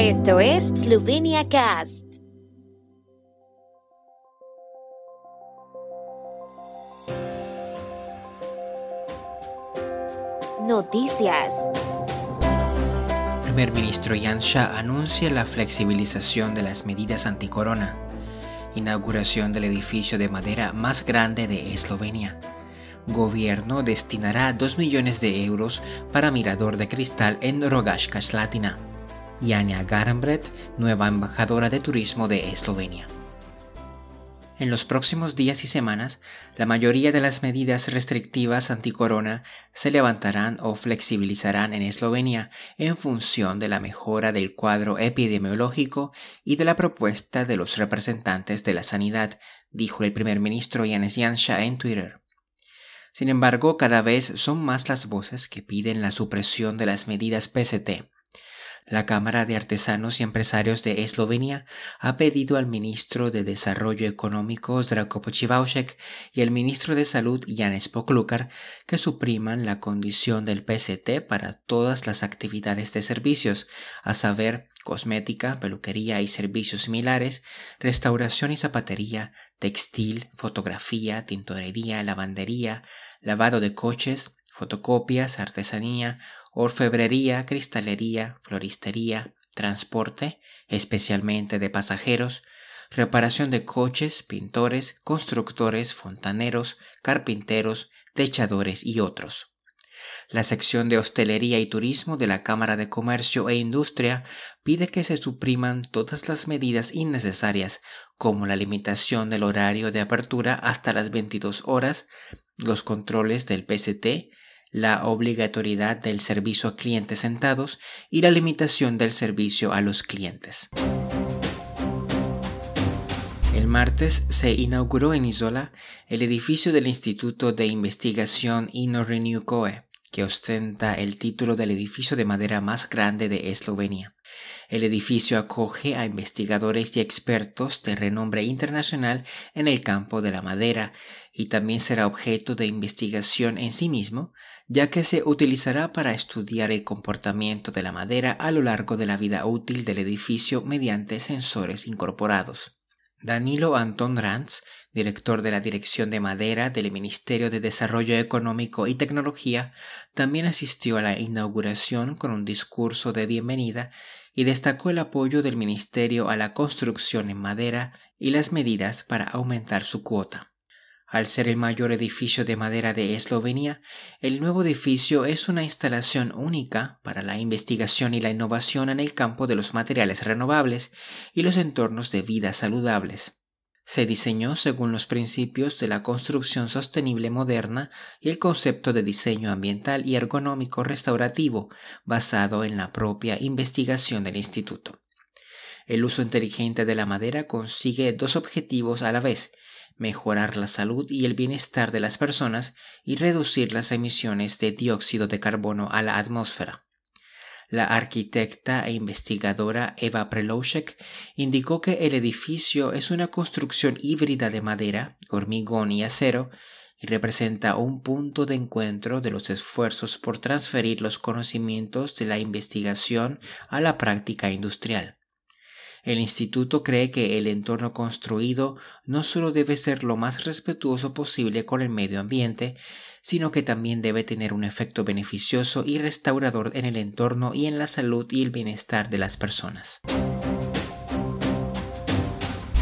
Esto es Slovenia Cast. Noticias. Primer ministro Janša anuncia la flexibilización de las medidas anticorona. Inauguración del edificio de madera más grande de Eslovenia. Gobierno destinará 2 millones de euros para mirador de cristal en Rogaška Slatina. Jania Garambret, nueva embajadora de turismo de Eslovenia. En los próximos días y semanas, la mayoría de las medidas restrictivas anticorona se levantarán o flexibilizarán en Eslovenia en función de la mejora del cuadro epidemiológico y de la propuesta de los representantes de la sanidad, dijo el primer ministro Janez Janša en Twitter. Sin embargo, cada vez son más las voces que piden la supresión de las medidas PST la Cámara de Artesanos y Empresarios de Eslovenia ha pedido al ministro de Desarrollo Económico Zdravko Počivalšek y al ministro de Salud Janez Poklukar que supriman la condición del PST para todas las actividades de servicios, a saber, cosmética, peluquería y servicios similares, restauración y zapatería, textil, fotografía, tintorería, lavandería, lavado de coches, fotocopias, artesanía, orfebrería, cristalería, floristería, transporte, especialmente de pasajeros, reparación de coches, pintores, constructores, fontaneros, carpinteros, techadores y otros. La sección de hostelería y turismo de la Cámara de Comercio e Industria pide que se supriman todas las medidas innecesarias como la limitación del horario de apertura hasta las 22 horas, los controles del PCT, la obligatoriedad del servicio a clientes sentados y la limitación del servicio a los clientes. El martes se inauguró en Isola el edificio del Instituto de Investigación Renew COE, que ostenta el título del edificio de madera más grande de Eslovenia. El edificio acoge a investigadores y expertos de renombre internacional en el campo de la madera y también será objeto de investigación en sí mismo, ya que se utilizará para estudiar el comportamiento de la madera a lo largo de la vida útil del edificio mediante sensores incorporados. Danilo Anton Ranz, director de la Dirección de Madera del Ministerio de Desarrollo Económico y Tecnología, también asistió a la inauguración con un discurso de bienvenida y destacó el apoyo del Ministerio a la construcción en madera y las medidas para aumentar su cuota. Al ser el mayor edificio de madera de Eslovenia, el nuevo edificio es una instalación única para la investigación y la innovación en el campo de los materiales renovables y los entornos de vida saludables. Se diseñó según los principios de la construcción sostenible moderna y el concepto de diseño ambiental y ergonómico restaurativo basado en la propia investigación del instituto. El uso inteligente de la madera consigue dos objetivos a la vez, mejorar la salud y el bienestar de las personas y reducir las emisiones de dióxido de carbono a la atmósfera. La arquitecta e investigadora Eva Preloušek indicó que el edificio es una construcción híbrida de madera, hormigón y acero y representa un punto de encuentro de los esfuerzos por transferir los conocimientos de la investigación a la práctica industrial. El instituto cree que el entorno construido no solo debe ser lo más respetuoso posible con el medio ambiente, sino que también debe tener un efecto beneficioso y restaurador en el entorno y en la salud y el bienestar de las personas.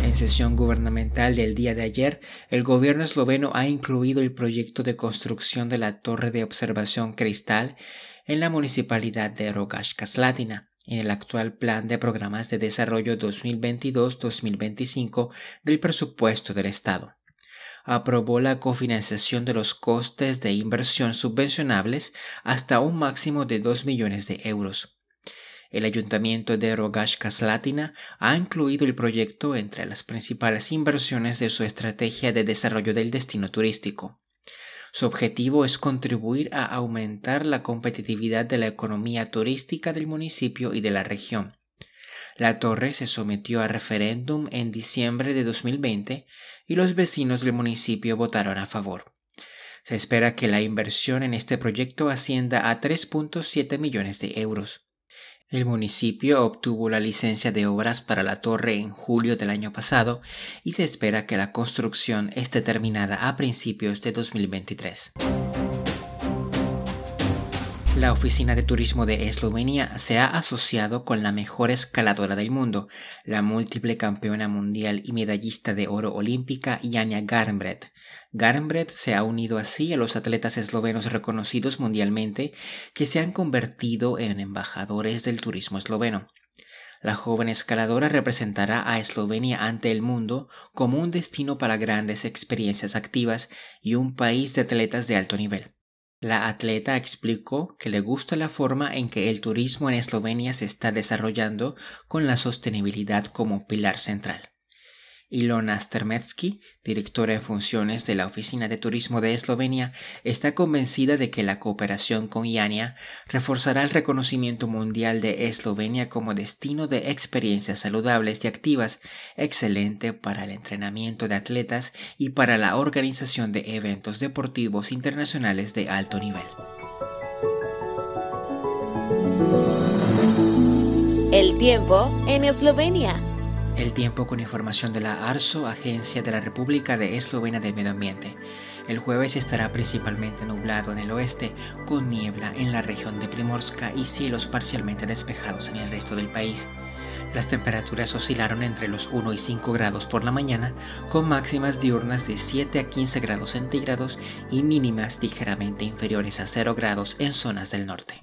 En sesión gubernamental del día de ayer, el gobierno esloveno ha incluido el proyecto de construcción de la torre de observación cristal en la municipalidad de Rogaška Slatina en el actual Plan de Programas de Desarrollo 2022-2025 del presupuesto del Estado. Aprobó la cofinanciación de los costes de inversión subvencionables hasta un máximo de 2 millones de euros. El ayuntamiento de Rogashka Slatina ha incluido el proyecto entre las principales inversiones de su estrategia de desarrollo del destino turístico. Su objetivo es contribuir a aumentar la competitividad de la economía turística del municipio y de la región. La torre se sometió a referéndum en diciembre de 2020 y los vecinos del municipio votaron a favor. Se espera que la inversión en este proyecto ascienda a 3.7 millones de euros. El municipio obtuvo la licencia de obras para la torre en julio del año pasado y se espera que la construcción esté terminada a principios de 2023. La Oficina de Turismo de Eslovenia se ha asociado con la mejor escaladora del mundo, la múltiple campeona mundial y medallista de oro olímpica Janja Garnbret. Garnbret se ha unido así a los atletas eslovenos reconocidos mundialmente que se han convertido en embajadores del turismo esloveno. La joven escaladora representará a Eslovenia ante el mundo como un destino para grandes experiencias activas y un país de atletas de alto nivel. La atleta explicó que le gusta la forma en que el turismo en Eslovenia se está desarrollando con la sostenibilidad como pilar central. Ilona Stermetsky, directora en funciones de la Oficina de Turismo de Eslovenia, está convencida de que la cooperación con IANIA reforzará el reconocimiento mundial de Eslovenia como destino de experiencias saludables y activas, excelente para el entrenamiento de atletas y para la organización de eventos deportivos internacionales de alto nivel. El tiempo en Eslovenia. El tiempo con información de la ARSO, Agencia de la República de Eslovenia del Medio Ambiente. El jueves estará principalmente nublado en el oeste, con niebla en la región de Primorska y cielos parcialmente despejados en el resto del país. Las temperaturas oscilaron entre los 1 y 5 grados por la mañana, con máximas diurnas de 7 a 15 grados centígrados y mínimas ligeramente inferiores a 0 grados en zonas del norte.